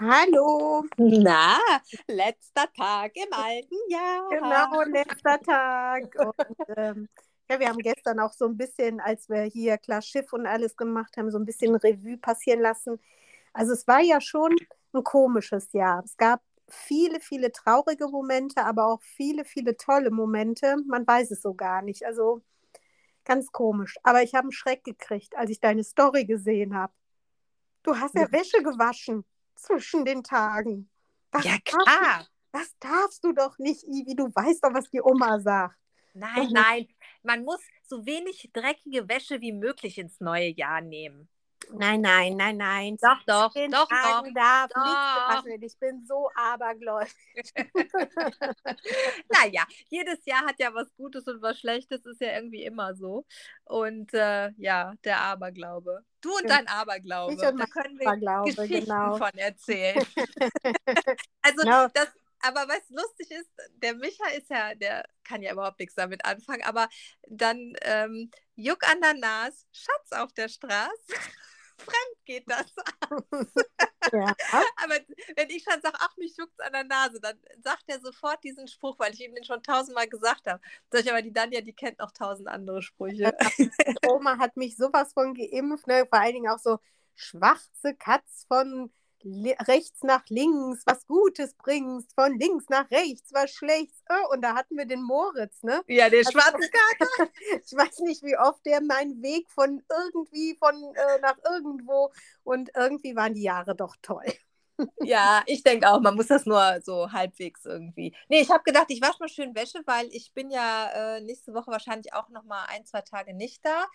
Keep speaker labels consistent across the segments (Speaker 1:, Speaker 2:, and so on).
Speaker 1: Hallo.
Speaker 2: Na, letzter Tag im alten Jahr.
Speaker 1: Genau, letzter Tag. Und, ähm, ja, wir haben gestern auch so ein bisschen, als wir hier klar Schiff und alles gemacht haben, so ein bisschen Revue passieren lassen. Also es war ja schon ein komisches Jahr. Es gab viele, viele traurige Momente, aber auch viele, viele tolle Momente. Man weiß es so gar nicht. Also ganz komisch. Aber ich habe einen Schreck gekriegt, als ich deine Story gesehen habe. Du hast ja Wäsche gewaschen zwischen den Tagen.
Speaker 2: Das ja, klar.
Speaker 1: Du, das darfst du doch nicht, Ivi. Du weißt doch, was die Oma sagt.
Speaker 2: Nein, nein. Man muss so wenig dreckige Wäsche wie möglich ins neue Jahr nehmen.
Speaker 1: Nein, nein, nein, nein.
Speaker 2: Doch, doch, doch, doch.
Speaker 1: Darf doch. Ich bin so abergläubig.
Speaker 2: naja, jedes Jahr hat ja was Gutes und was Schlechtes, ist ja irgendwie immer so. Und äh, ja, der Aberglaube. Du und dein Aberglaube. Ich und
Speaker 1: da können wir Aberglaube,
Speaker 2: Geschichten genau. von erzählen. also genau. das aber was lustig ist, der Micha ist ja, der kann ja überhaupt nichts damit anfangen, aber dann ähm, Juck an der Nase, Schatz auf der Straße fremd geht das aus. Ja. Aber wenn ich schon sage, ach, mich juckt an der Nase, dann sagt er sofort diesen Spruch, weil ich ihm den schon tausendmal gesagt habe. Sag ich aber, die Danja, die kennt noch tausend andere Sprüche.
Speaker 1: Oma hat mich sowas von geimpft, ne? vor allen Dingen auch so schwarze Katz von rechts nach links was Gutes bringst, von links nach rechts was Schlechtes. Oh, und da hatten wir den Moritz, ne?
Speaker 2: Ja, der also, schwarze Kater.
Speaker 1: ich weiß nicht, wie oft der meinen Weg von irgendwie von äh, nach irgendwo und irgendwie waren die Jahre doch toll.
Speaker 2: Ja, ich denke auch, man muss das nur so halbwegs irgendwie. Nee, ich habe gedacht, ich wasche mal schön Wäsche, weil ich bin ja äh, nächste Woche wahrscheinlich auch noch mal ein, zwei Tage nicht da.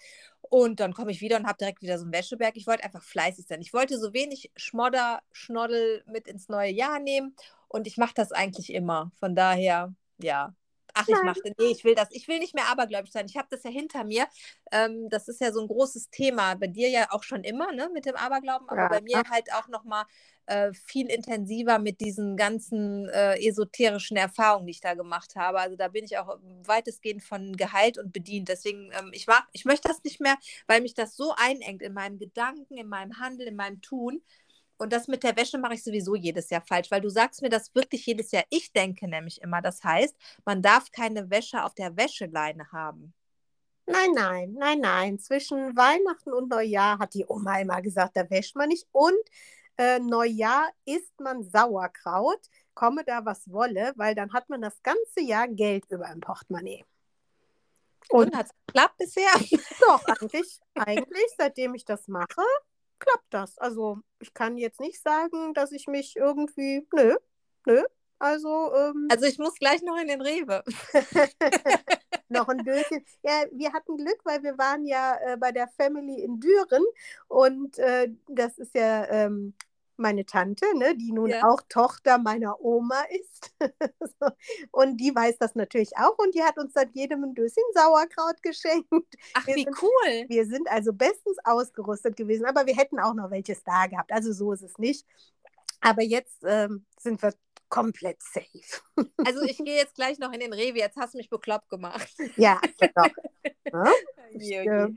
Speaker 2: Und dann komme ich wieder und habe direkt wieder so einen Wäscheberg. Ich wollte einfach fleißig sein. Ich wollte so wenig Schmodder, Schnoddel mit ins neue Jahr nehmen. Und ich mache das eigentlich immer. Von daher, ja, Ach, ich mache, nee, ich will das. Ich will nicht mehr abergläubig sein. Ich habe das ja hinter mir. Ähm, das ist ja so ein großes Thema. Bei dir ja auch schon immer, ne, mit dem Aberglauben, aber ja. bei mir halt auch nochmal äh, viel intensiver mit diesen ganzen äh, esoterischen Erfahrungen, die ich da gemacht habe. Also da bin ich auch weitestgehend von geheilt und bedient. Deswegen, ähm, ich, mag, ich möchte das nicht mehr, weil mich das so einengt in meinem Gedanken, in meinem Handeln, in meinem Tun. Und das mit der Wäsche mache ich sowieso jedes Jahr falsch, weil du sagst mir das wirklich jedes Jahr. Ich denke nämlich immer, das heißt, man darf keine Wäsche auf der Wäscheleine haben.
Speaker 1: Nein, nein, nein, nein. Zwischen Weihnachten und Neujahr hat die Oma immer gesagt, da wäscht man nicht. Und äh, Neujahr isst man Sauerkraut, komme da was wolle, weil dann hat man das ganze Jahr Geld über im Portemonnaie.
Speaker 2: Und, und hat es geklappt bisher?
Speaker 1: Doch, eigentlich, eigentlich, seitdem ich das mache, klappt das. Also ich kann jetzt nicht sagen, dass ich mich irgendwie, nö, nö. Also, ähm,
Speaker 2: also ich muss gleich noch in den Rewe.
Speaker 1: noch ein Döschen. Ja, wir hatten Glück, weil wir waren ja äh, bei der Family in Düren und äh, das ist ja ähm, meine Tante, ne, die nun ja. auch Tochter meiner Oma ist. und die weiß das natürlich auch und die hat uns seit jedem ein Döschen Sauerkraut geschenkt.
Speaker 2: Ach,
Speaker 1: wir
Speaker 2: wie
Speaker 1: sind,
Speaker 2: cool.
Speaker 1: Wir sind also bestens ausgerüstet gewesen, aber wir hätten auch noch welches da gehabt. Also so ist es nicht. Aber jetzt ähm, sind wir komplett safe.
Speaker 2: Also ich gehe jetzt gleich noch in den Rewe, jetzt hast du mich bekloppt gemacht.
Speaker 1: Ja, genau. ja? Ich, äh,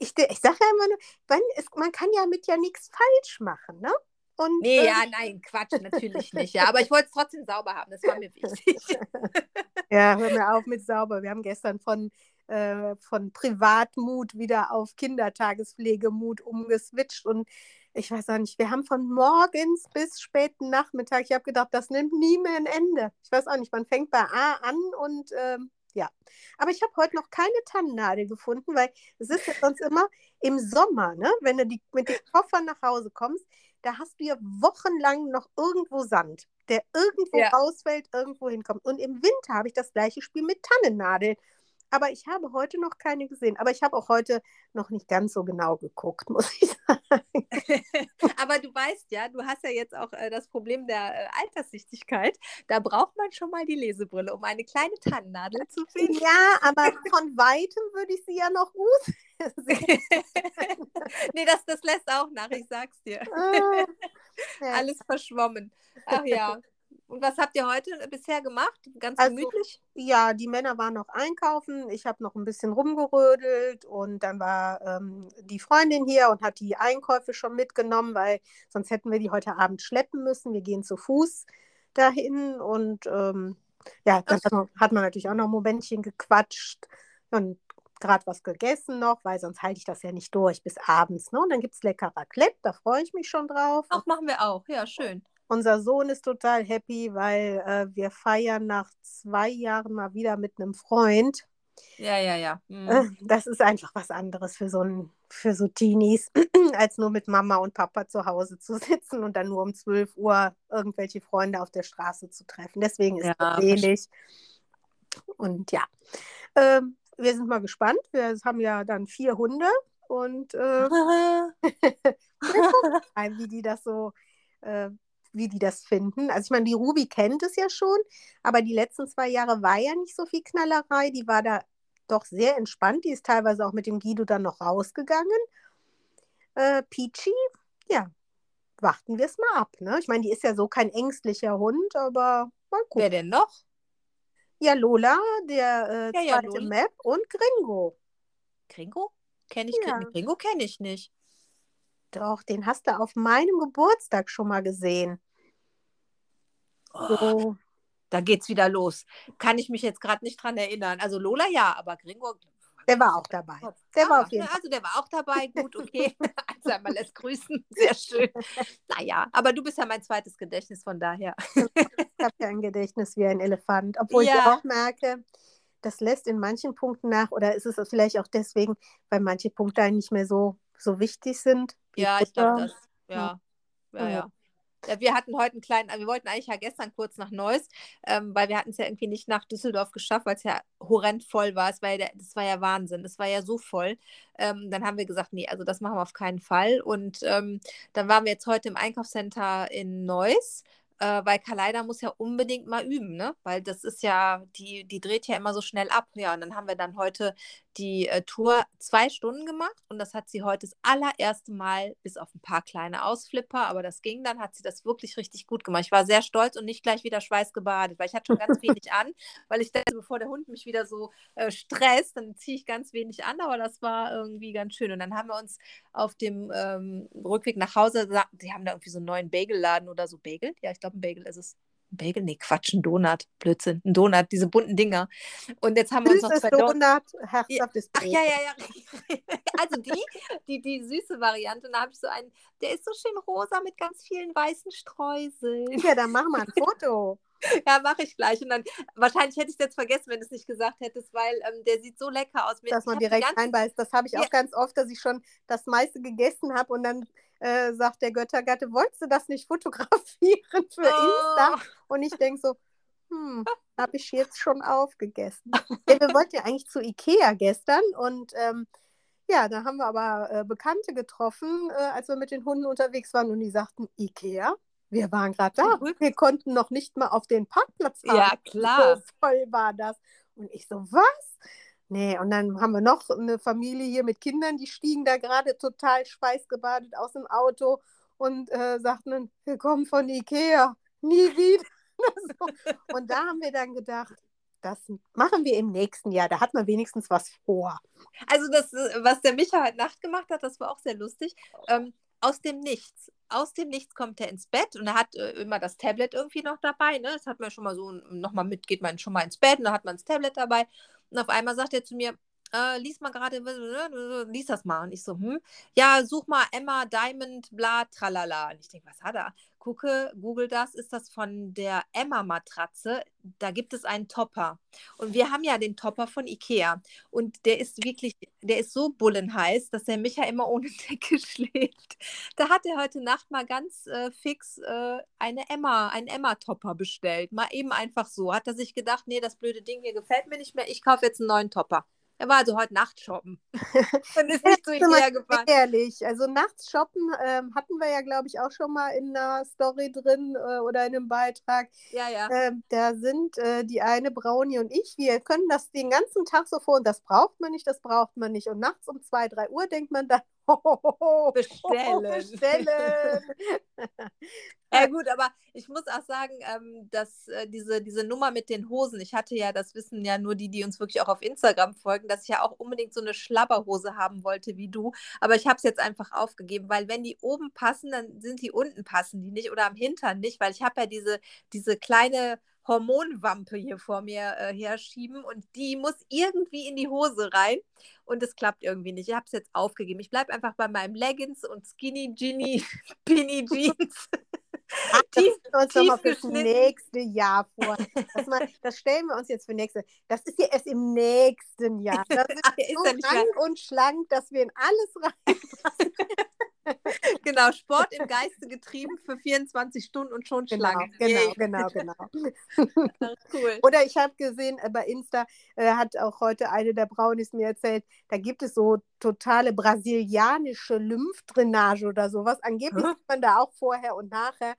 Speaker 1: ich, ich sage ja immer nur, man, es, man kann ja mit ja nichts falsch machen, ne?
Speaker 2: Und, nee, ähm, ja, nein, Quatsch, natürlich nicht. Ja, aber ich wollte es trotzdem sauber haben, das war mir wichtig.
Speaker 1: ja, hör mir auf mit sauber. Wir haben gestern von, äh, von Privatmut wieder auf Kindertagespflegemut umgeswitcht und ich weiß auch nicht, wir haben von morgens bis späten Nachmittag, ich habe gedacht, das nimmt nie mehr ein Ende. Ich weiß auch nicht, man fängt bei A an und ähm, ja. Aber ich habe heute noch keine Tannennadel gefunden, weil es ist ja sonst immer im Sommer, ne? wenn du die, mit dem Koffer nach Hause kommst, da hast du ja wochenlang noch irgendwo Sand, der irgendwo ja. rausfällt, irgendwo hinkommt. Und im Winter habe ich das gleiche Spiel mit Tannennadeln. Aber ich habe heute noch keine gesehen. Aber ich habe auch heute noch nicht ganz so genau geguckt, muss ich sagen.
Speaker 2: Aber du weißt ja, du hast ja jetzt auch äh, das Problem der äh, Alterssichtigkeit. Da braucht man schon mal die Lesebrille, um eine kleine Tannennadel zu finden.
Speaker 1: Ja, aber von weitem würde ich sie ja noch gut sehen.
Speaker 2: nee, das, das lässt auch nach, ich sag's dir. Ah, ja. Alles verschwommen. Ach ja. Und was habt ihr heute bisher gemacht? Ganz
Speaker 1: Also,
Speaker 2: gemütlich?
Speaker 1: Ja, die Männer waren noch einkaufen. Ich habe noch ein bisschen rumgerödelt und dann war ähm, die Freundin hier und hat die Einkäufe schon mitgenommen, weil sonst hätten wir die heute Abend schleppen müssen. Wir gehen zu Fuß dahin und ähm, ja, dann
Speaker 2: Ach.
Speaker 1: hat man, hat man natürlich auch noch ein Momentchen gequatscht und gerade was gegessen noch, weil sonst halte ich das ja nicht durch bis abends. Ne? Und dann gibt es lecker Raclette, da freue ich mich schon drauf.
Speaker 2: Auch machen wir auch. Ja, schön.
Speaker 1: Unser Sohn ist total happy, weil äh, wir feiern nach zwei Jahren mal wieder mit einem Freund.
Speaker 2: Ja, ja, ja. Mhm.
Speaker 1: Äh, das ist einfach was anderes für so, ein, für so Teenies, als nur mit Mama und Papa zu Hause zu sitzen und dann nur um 12 Uhr irgendwelche Freunde auf der Straße zu treffen. Deswegen ist
Speaker 2: Ja,
Speaker 1: das wenig. Und ja, ähm, wir sind mal gespannt. Wir haben ja dann vier Hunde und äh, wie die das so, äh, wie die das finden. Also ich meine, die Ruby kennt es ja schon, aber die letzten zwei Jahre war ja nicht so viel Knallerei. Die war da doch sehr entspannt. Die ist teilweise auch mit dem Guido dann noch rausgegangen. Äh, Peachy, ja, warten wir es mal ab. Ne? Ich meine, die ist ja so kein ängstlicher Hund, aber mal gucken.
Speaker 2: Wer denn noch?
Speaker 1: Ja, Lola, der äh,
Speaker 2: Ja, ja,
Speaker 1: zweite
Speaker 2: Lola.
Speaker 1: Map und Gringo.
Speaker 2: Gringo? Kenn ich
Speaker 1: Ja.
Speaker 2: Gringo? Gringo kenne ich nicht.
Speaker 1: Doch, den hast du auf meinem Geburtstag schon mal gesehen.
Speaker 2: Oh,
Speaker 1: So,
Speaker 2: da geht's wieder los. Kann ich mich jetzt gerade nicht dran erinnern. Also Lola ja, aber Gringo.
Speaker 1: der war auch dabei. Der war
Speaker 2: Ah,
Speaker 1: auf jeden
Speaker 2: ne,
Speaker 1: Fall.
Speaker 2: Also der war auch dabei. Gut, okay. Also einmal lässt grüßen. Sehr schön. Naja, aber du bist ja mein zweites Gedächtnis, von daher.
Speaker 1: Ich habe ja ein Gedächtnis wie ein Elefant. Obwohl ich
Speaker 2: Ja.
Speaker 1: auch merke, das lässt in manchen Punkten nach. Oder ist es vielleicht auch deswegen, weil manche Punkte nicht mehr so, so wichtig sind?
Speaker 2: Ja, ich glaube das. Ja. Ja,
Speaker 1: Ja.
Speaker 2: ja. Ja, wir hatten heute einen kleinen, wir wollten eigentlich ja gestern kurz nach Neuss, ähm, weil wir hatten es ja irgendwie nicht nach Düsseldorf geschafft, weil es ja horrend voll war. Es war ja der, das war ja Wahnsinn. Es war ja so voll. Ähm, dann haben wir gesagt, nee, also das machen wir auf keinen Fall. Und ähm, dann waren wir jetzt heute im Einkaufscenter in Neuss, äh, weil Kaleida muss ja unbedingt mal üben, ne? Weil das ist ja, die, die dreht ja immer so schnell ab. Ja, und dann haben wir dann heute die äh, Tour zwei Stunden gemacht und das hat sie heute das allererste Mal, bis auf ein paar kleine Ausflipper, aber das ging dann, hat sie das wirklich richtig gut gemacht. Ich war sehr stolz und nicht gleich wieder schweißgebadet, weil ich hatte schon ganz wenig an, weil ich dachte, bevor der Hund mich wieder so äh, stresst, dann ziehe ich ganz wenig an, aber das war irgendwie ganz schön. Und dann haben wir uns auf dem ähm, Rückweg nach Hause, gesagt, die haben da irgendwie so einen neuen Bagelladen oder so. Bagel? Ja, ich glaube, ein Bagel ist es. Ein Bagel? Nee, Quatsch, ein Donut. Blödsinn. Ein Donut, diese bunten Dinger. Und jetzt haben wir uns noch
Speaker 1: Süßes
Speaker 2: zwei.
Speaker 1: Donut, herzhaftes
Speaker 2: Ach ja, ja, ja. Also die, die, die süße Variante. Und da habe ich so einen, der ist so schön rosa mit ganz vielen weißen Streuseln.
Speaker 1: Ja, dann mach mal ein Foto.
Speaker 2: Ja, mache ich gleich. Und dann, wahrscheinlich hätte ich es jetzt vergessen, wenn du es nicht gesagt hättest, weil ähm, der sieht so lecker aus.
Speaker 1: Dass man direkt
Speaker 2: ganze-
Speaker 1: einbeißt. Das habe ich
Speaker 2: Ja.
Speaker 1: auch ganz oft, dass ich schon das meiste gegessen habe und dann äh, sagt der Göttergatte, wolltest du das nicht fotografieren für Insta?
Speaker 2: Oh,
Speaker 1: Und ich denke so, hm, habe ich jetzt schon aufgegessen. Ja, wir wollten ja eigentlich zu Ikea gestern und ähm, ja, da haben wir aber äh, Bekannte getroffen, äh, als wir mit den Hunden unterwegs waren und die sagten, Ikea? Wir waren gerade da. Wir konnten noch nicht mal auf den Parkplatz fahren.
Speaker 2: Ja, klar.
Speaker 1: So voll war das. Und ich so, was? Nee, und dann haben wir noch eine Familie hier mit Kindern, die stiegen da gerade total schweißgebadet aus dem Auto und äh, sagten wir kommen von Ikea, nie wieder. so. Und da haben wir dann gedacht, das machen wir im nächsten Jahr. Da hat man wenigstens was vor.
Speaker 2: Also das, äh, was der Micha heute Nacht gemacht hat, das war auch sehr lustig. Ähm, aus dem Nichts. Aus dem Nichts kommt er ins Bett und er hat äh, immer das Tablet irgendwie noch dabei. Ne? Das hat man schon mal so nochmal mit, geht man schon mal ins Bett und dann hat man das Tablet dabei. Und auf einmal sagt er zu mir, äh, lies mal gerade, lies das mal. Und ich so, hm, ja, such mal Emma Diamond, bla, tralala. Und ich denke, was hat er? Gucke, google das, ist das von der Emma-Matratze. Da gibt es einen Topper. Und wir haben ja den Topper von Ikea. Und der ist wirklich, der ist so bullenheiß, dass der Micha immer ohne Decke schläft. Da hat er heute Nacht mal ganz äh, fix äh, eine Emma, einen Emma-Topper bestellt. Mal eben einfach so. Hat er sich gedacht, nee, das blöde Ding hier gefällt mir nicht mehr. Ich kaufe jetzt einen neuen Topper. Er war also heute Nacht shoppen. Und ist nicht zu Ikea gefahren.
Speaker 1: Ehrlich, also nachts shoppen ähm, hatten wir ja, glaube ich, auch schon mal in einer Story drin äh, oder in einem Beitrag.
Speaker 2: Ja, ja.
Speaker 1: Ähm, da sind äh, die eine Brownie und ich, wir können das den ganzen Tag so vor und das braucht man nicht, das braucht man nicht. Und nachts um 2, 3 Uhr denkt man dann,
Speaker 2: Bestellen.
Speaker 1: bestellen.
Speaker 2: Ja gut, aber ich muss auch sagen, ähm, dass äh, diese, diese Nummer mit den Hosen, ich hatte ja, das wissen ja nur die, die uns wirklich auch auf Instagram folgen, dass ich ja auch unbedingt so eine Schlabberhose haben wollte wie du. Aber ich habe es jetzt einfach aufgegeben, weil wenn die oben passen, dann sind die unten passen die nicht oder am Hintern nicht, weil ich habe ja diese, diese kleine Hormonwampe hier vor mir äh, herschieben und die muss irgendwie in die Hose rein und es klappt irgendwie nicht. Ich habe es jetzt aufgegeben. Ich bleibe einfach bei meinem Leggings und Skinny Ginny Pinny Jeans.
Speaker 1: Ach, das tief, uns nochmal fürs nächste Jahr vor. Das, mal, das, stellen wir uns jetzt für nächste. Das ist ja erst im nächsten Jahr. Das ist, Ach, so lang und schlank, dass wir in alles reinpassen.
Speaker 2: Genau, Sport im Geiste getrieben für 24 Stunden und schon
Speaker 1: genau,
Speaker 2: schlank.
Speaker 1: Genau, genau, genau, genau. cool. Oder ich habe gesehen, äh, bei Insta äh, hat auch heute eine der Braunis mir erzählt, da gibt es so totale brasilianische Lymphdrainage oder sowas. Angeblich sieht man da auch vorher und nachher.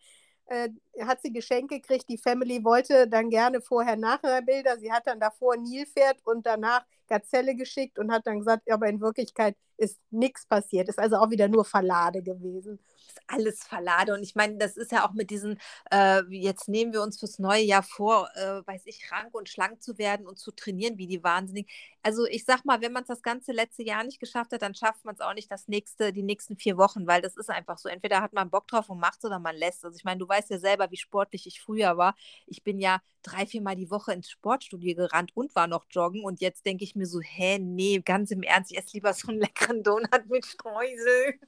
Speaker 1: Äh, hat sie Geschenke gekriegt. Die Family wollte dann gerne vorher-nachher Bilder. Sie hat dann davor Nilpferd und danach Gazelle geschickt und hat dann gesagt, aber in Wirklichkeit ist nichts passiert. Ist also auch wieder nur Verlade gewesen
Speaker 2: alles verlade. Und ich meine, das ist ja auch mit diesen, äh, jetzt nehmen wir uns fürs neue Jahr vor, äh, weiß ich, rank und schlank zu werden und zu trainieren wie die Wahnsinnigen. Also ich sag mal, wenn man es das ganze letzte Jahr nicht geschafft hat, dann schafft man es auch nicht das nächste, die nächsten vier Wochen, weil das ist einfach so. Entweder hat man Bock drauf und macht es oder man lässt. Also ich meine, du weißt ja selber, wie sportlich ich früher war. Ich bin ja drei, viermal die Woche ins Sportstudio gerannt und war noch joggen. Und jetzt denke ich mir so, hä, nee, ganz im Ernst, ich esse lieber so einen leckeren Donut mit Streusel.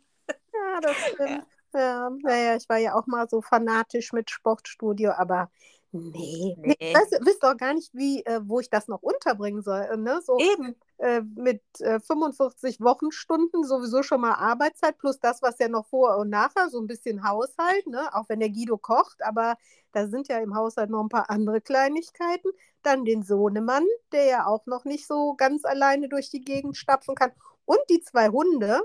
Speaker 1: Ja, das stimmt. Ja, naja, ich war ja auch mal so fanatisch mit Sportstudio, aber nee. nee. Ich weiß, wisst auch gar nicht, wie, äh, wo ich das noch unterbringen soll. Äh, ne? So,
Speaker 2: Eben.
Speaker 1: Äh, mit äh, 45 Wochenstunden sowieso schon mal Arbeitszeit, plus das, was ja noch vor und nachher, so ein bisschen Haushalt, ne? auch wenn der Guido kocht, aber da sind ja im Haushalt noch ein paar andere Kleinigkeiten. Dann den Sohnemann, der ja auch noch nicht so ganz alleine durch die Gegend stapfen kann. Und die zwei Hunde,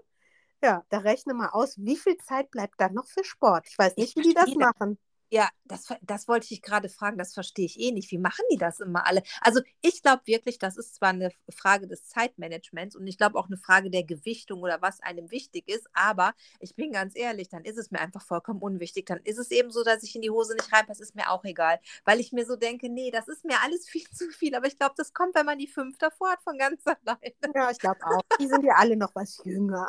Speaker 1: ja, da rechne mal aus, wie viel Zeit bleibt dann noch für Sport? Ich weiß nicht, ich wie die das machen.
Speaker 2: Ja, das, das wollte ich gerade fragen, das verstehe ich eh nicht. Wie machen die das immer alle? Also ich glaube wirklich, das ist zwar eine Frage des Zeitmanagements und ich glaube auch eine Frage der Gewichtung oder was einem wichtig ist, aber ich bin ganz ehrlich, dann ist es mir einfach vollkommen unwichtig. Dann ist es eben so, dass ich in die Hose nicht reinpasse, ist mir auch egal, weil ich mir so denke, nee, das ist mir alles viel zu viel. Aber ich glaube, das kommt, wenn man die fünf davor hat, von ganz alleine.
Speaker 1: Ja, ich glaube auch. Die sind ja alle noch was jünger.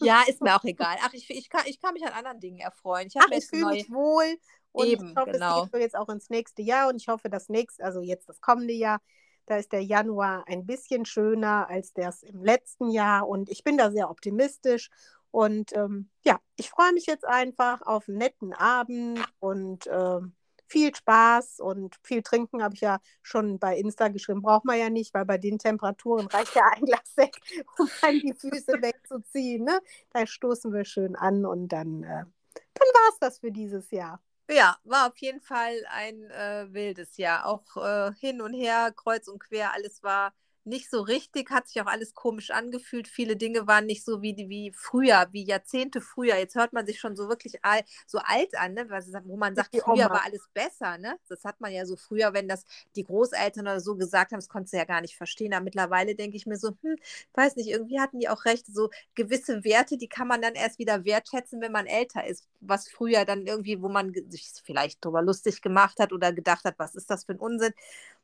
Speaker 2: Ja, ist mir auch egal. Ach, ich, ich, kann, ich kann mich an anderen Dingen erfreuen.
Speaker 1: Ich, Ach, ich fühle mich wohl und Eben, ich hoffe, genau. es geht jetzt auch ins nächste Jahr und ich hoffe, das nächste, also jetzt das kommende Jahr, da ist der Januar ein bisschen schöner als das im letzten Jahr und ich bin da sehr optimistisch und ähm, ja, ich freue mich jetzt einfach auf einen netten Abend und ähm, viel Spaß und viel trinken habe ich ja schon bei Insta geschrieben. Braucht man ja nicht, weil bei den Temperaturen reicht ja ein Glas weg, um dann die Füße wegzuziehen. Ne? Da stoßen wir schön an und dann, äh, dann war es das für dieses Jahr.
Speaker 2: Ja, war auf jeden Fall ein äh, wildes Jahr. Auch äh, hin und her, kreuz und quer, alles war nicht so richtig, hat sich auch alles komisch angefühlt. Viele Dinge waren nicht so wie, wie früher, wie Jahrzehnte früher. Jetzt hört man sich schon so wirklich all, so alt an, ne? wo man sagt, früher war alles besser. Ne? Das hat man ja so früher, wenn das die Großeltern oder so gesagt haben, das konntest du ja gar nicht verstehen. Aber mittlerweile denke ich mir so, hm, weiß nicht, irgendwie hatten die auch recht. So gewisse Werte, die kann man dann erst wieder wertschätzen, wenn man älter ist. Was früher dann irgendwie, wo man sich vielleicht drüber lustig gemacht hat oder gedacht hat, was ist das für ein Unsinn.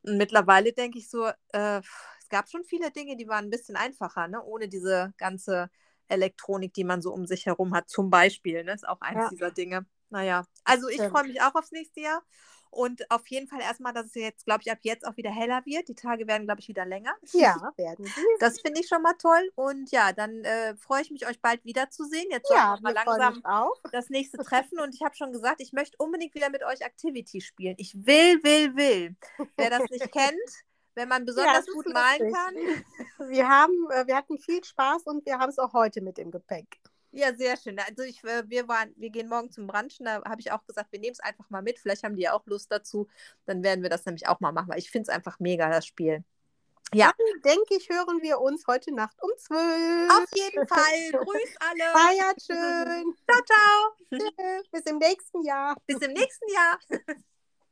Speaker 2: Und mittlerweile denke ich so, äh, es gab schon viele Dinge, die waren ein bisschen einfacher, ne? ohne diese ganze Elektronik, die man so um sich herum hat, zum Beispiel. Ne? Ist auch eins ja. dieser Dinge. Naja, also ich freue mich auch aufs nächste Jahr. Und auf jeden Fall erstmal, dass es jetzt, glaube ich, ab jetzt auch wieder heller wird. Die Tage werden, glaube ich, wieder länger.
Speaker 1: Ja, werden sie.
Speaker 2: Das finde ich schon mal toll. Und ja, dann äh, freue ich mich, euch bald wiederzusehen. Jetzt
Speaker 1: ja,
Speaker 2: wir mal langsam das nächste Treffen. Und ich habe schon gesagt, ich möchte unbedingt wieder mit euch Activity spielen. Ich will, will, will. Wer das nicht kennt, wenn man besonders ja, gut malen kann.
Speaker 1: Wir, haben, äh, wir hatten viel Spaß und wir haben es auch heute mit im Gepäck.
Speaker 2: Ja, sehr schön. Also ich, äh, wir waren, wir gehen morgen zum Brunchen, da habe ich auch gesagt, wir nehmen es einfach mal mit. Vielleicht haben die ja auch Lust dazu. Dann werden wir das nämlich auch mal machen, weil ich finde es einfach mega, das Spiel.
Speaker 1: Ja. Dann denke ich, hören wir uns heute Nacht um 12.
Speaker 2: Auf jeden Fall. Grüß alle.
Speaker 1: Feiert schön.
Speaker 2: Ciao, ciao.
Speaker 1: Bis im nächsten Jahr.
Speaker 2: Bis im nächsten Jahr.